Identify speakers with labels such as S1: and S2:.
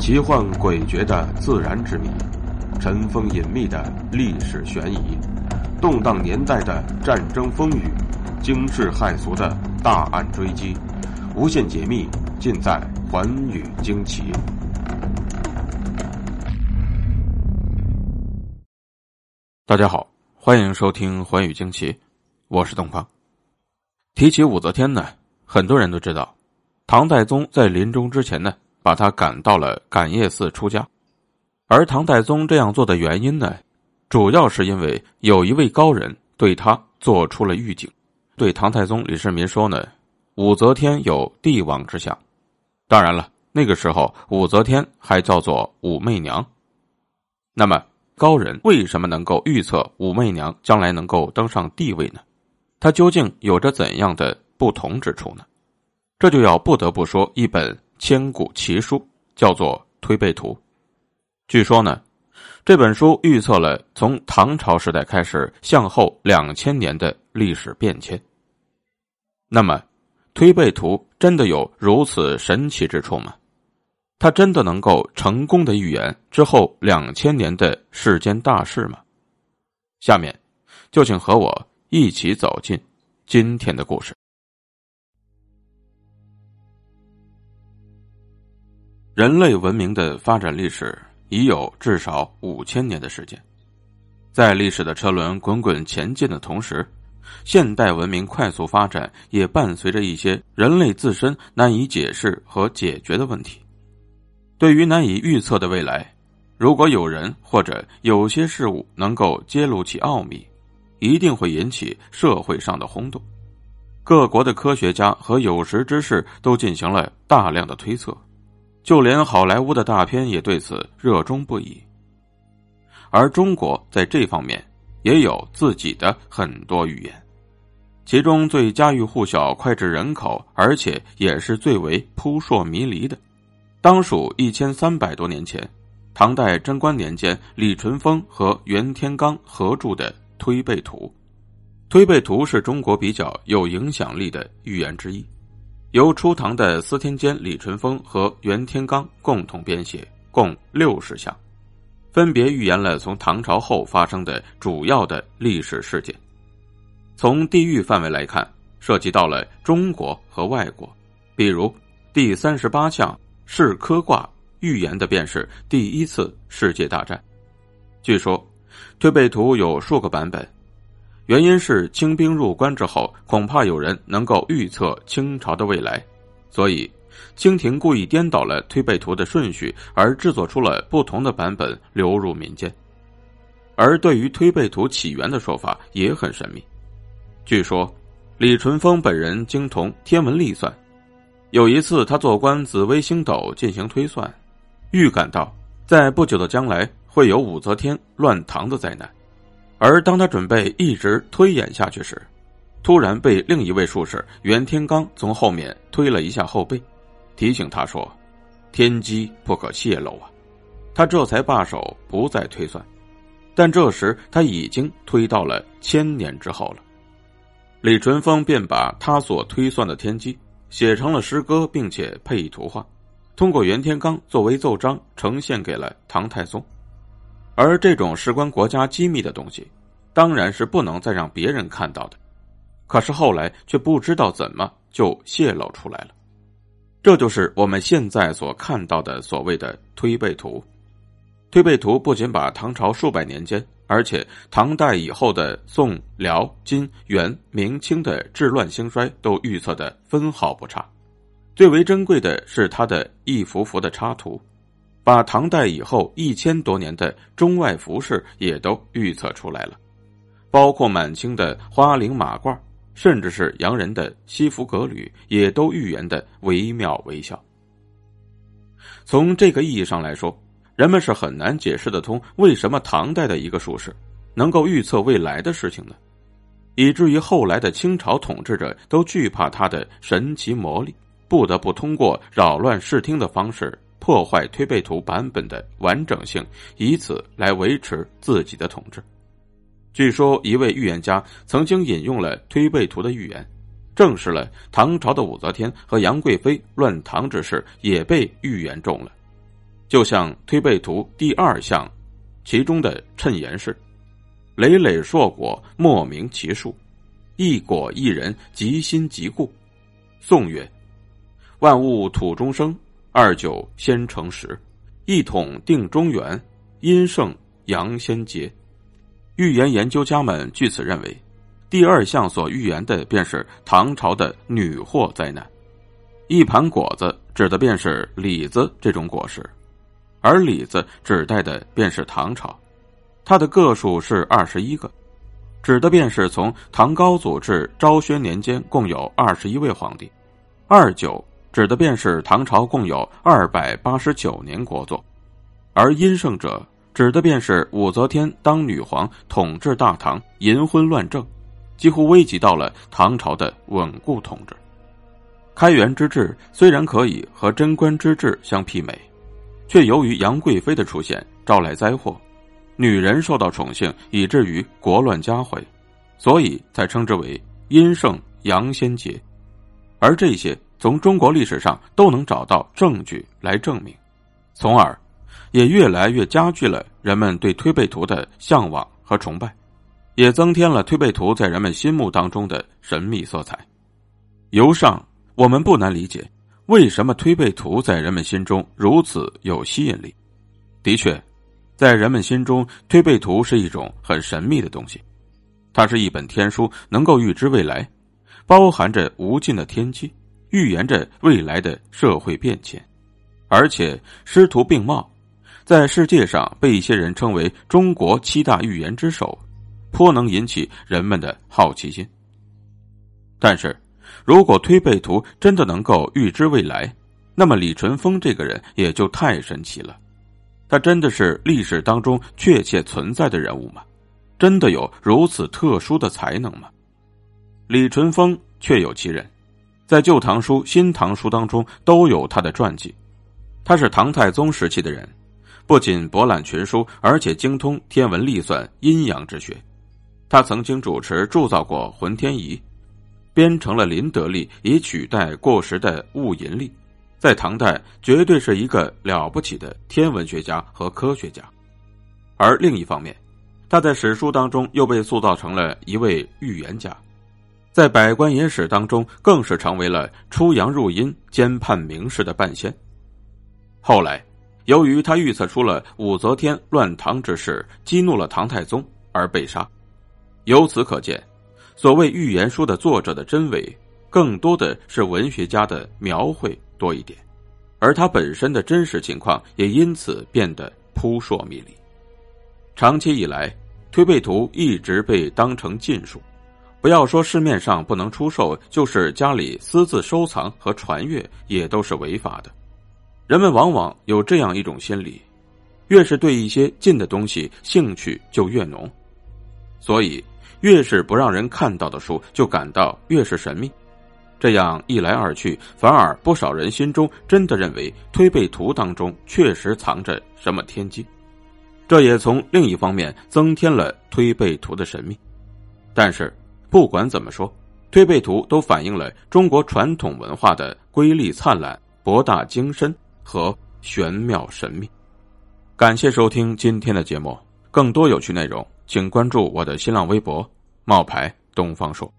S1: 奇幻诡谲的自然之谜，尘封隐秘的历史悬疑，动荡年代的战争风雨，惊世骇俗的大案追击，无限解密尽在《寰宇惊奇》。大家好，欢迎收听《寰宇惊奇》，我是东方。提起武则天呢，很多人都知道，唐太宗在临终之前呢。把他赶到了感业寺出家，而唐太宗这样做的原因呢，主要是因为有一位高人对他做出了预警，对唐太宗李世民说呢，武则天有帝王之相。当然了，那个时候武则天还叫做武媚娘。那么高人为什么能够预测武媚娘将来能够登上帝位呢？他究竟有着怎样的不同之处呢？这就要不得不说一本。千古奇书叫做《推背图》，据说呢，这本书预测了从唐朝时代开始向后两千年的历史变迁。那么，《推背图》真的有如此神奇之处吗？它真的能够成功的预言之后两千年的世间大事吗？下面，就请和我一起走进今天的故事。人类文明的发展历史已有至少五千年的时间，在历史的车轮滚滚前进的同时，现代文明快速发展也伴随着一些人类自身难以解释和解决的问题。对于难以预测的未来，如果有人或者有些事物能够揭露其奥秘，一定会引起社会上的轰动。各国的科学家和有识之士都进行了大量的推测。就连好莱坞的大片也对此热衷不已，而中国在这方面也有自己的很多预言，其中最家喻户晓、脍炙人口，而且也是最为扑朔迷离的，当属一千三百多年前，唐代贞观年间李淳风和袁天罡合著的《推背图》。《推背图》是中国比较有影响力的预言之一。由初唐的司天监李淳风和袁天罡共同编写，共六十项，分别预言了从唐朝后发生的主要的历史事件。从地域范围来看，涉及到了中国和外国。比如第三十八项是科卦预言的便是第一次世界大战。据说，推背图有数个版本。原因是清兵入关之后，恐怕有人能够预测清朝的未来，所以清廷故意颠倒了推背图的顺序，而制作出了不同的版本流入民间。而对于推背图起源的说法也很神秘。据说李淳风本人精通天文历算，有一次他做官紫微星斗进行推算，预感到在不久的将来会有武则天乱唐的灾难。而当他准备一直推演下去时，突然被另一位术士袁天罡从后面推了一下后背，提醒他说：“天机不可泄露啊！”他这才罢手，不再推算。但这时他已经推到了千年之后了。李淳风便把他所推算的天机写成了诗歌，并且配以图画，通过袁天罡作为奏章呈现给了唐太宗。而这种事关国家机密的东西，当然是不能再让别人看到的。可是后来却不知道怎么就泄露出来了。这就是我们现在所看到的所谓的推背图。推背图不仅把唐朝数百年间，而且唐代以后的宋、辽、金、元、明清的治乱兴衰都预测的分毫不差。最为珍贵的是它的一幅幅的插图。把唐代以后一千多年的中外服饰也都预测出来了，包括满清的花翎马褂，甚至是洋人的西服革履，也都预言的惟妙惟肖。从这个意义上来说，人们是很难解释得通为什么唐代的一个术士能够预测未来的事情呢？以至于后来的清朝统治者都惧怕他的神奇魔力，不得不通过扰乱视听的方式。破坏推背图版本的完整性，以此来维持自己的统治。据说一位预言家曾经引用了推背图的预言，证实了唐朝的武则天和杨贵妃乱唐之事也被预言中了。就像推背图第二项，其中的谶言是：“累累硕果，莫名其数；一果一人，即心即故。”宋曰：“万物土中生，二九先成实，一统定中原，阴盛阳先结。”预言研究家们据此认为，第二项所预言的便是唐朝的女祸灾难。一盘果子指的便是李子这种果实。而李子指代的便是唐朝，它的个数是二十一个，指的便是从唐高祖至昭宣年间共有二十一位皇帝。二九指的便是唐朝共有二百八十九年国祚，而阴盛者指的便是武则天当女皇统治大唐，淫昏乱政，几乎危及到了唐朝的稳固统治。开元之治虽然可以和贞观之治相媲美。却由于杨贵妃的出现招来灾祸，女人受到宠幸，以至于国乱家毁，所以才称之为阴盛阳先结。而这些从中国历史上都能找到证据来证明，从而也越来越加剧了人们对推背图的向往和崇拜，也增添了推背图在人们心目当中的神秘色彩。由上，我们不难理解。为什么推背图在人们心中如此有吸引力？的确，在人们心中，推背图是一种很神秘的东西。它是一本天书，能够预知未来，包含着无尽的天机，预言着未来的社会变迁，而且师徒并茂，在世界上被一些人称为中国七大预言之首，颇能引起人们的好奇心。但是。如果推背图真的能够预知未来，那么李淳风这个人也就太神奇了。他真的是历史当中确切存在的人物吗？真的有如此特殊的才能吗？李淳风确有其人，在《旧唐书》《新唐书》当中都有他的传记。他是唐太宗时期的人，不仅博览群书，而且精通天文历算、阴阳之学。他曾经主持铸造过浑天仪。编成了林德历，以取代过时的戊寅历，在唐代绝对是一个了不起的天文学家和科学家。而另一方面，他在史书当中又被塑造成了一位预言家，在《百官野史》当中更是成为了出阳入阴、兼判名士的半仙。后来，由于他预测出了武则天乱唐之事，激怒了唐太宗而被杀。由此可见。所谓预言书的作者的真伪，更多的是文学家的描绘多一点，而他本身的真实情况也因此变得扑朔迷离。长期以来，推背图一直被当成禁书，不要说市面上不能出售，就是家里私自收藏和传阅也都是违法的。人们往往有这样一种心理：越是对一些近的东西兴趣就越浓，所以。越是不让人看到的书，就感到越是神秘。这样一来二去，反而不少人心中真的认为推背图当中确实藏着什么天机。这也从另一方面增添了推背图的神秘。但是不管怎么说，推背图都反映了中国传统文化的瑰丽灿烂、博大精深和玄妙神秘。感谢收听今天的节目，更多有趣内容。请关注我的新浪微博“冒牌东方朔”。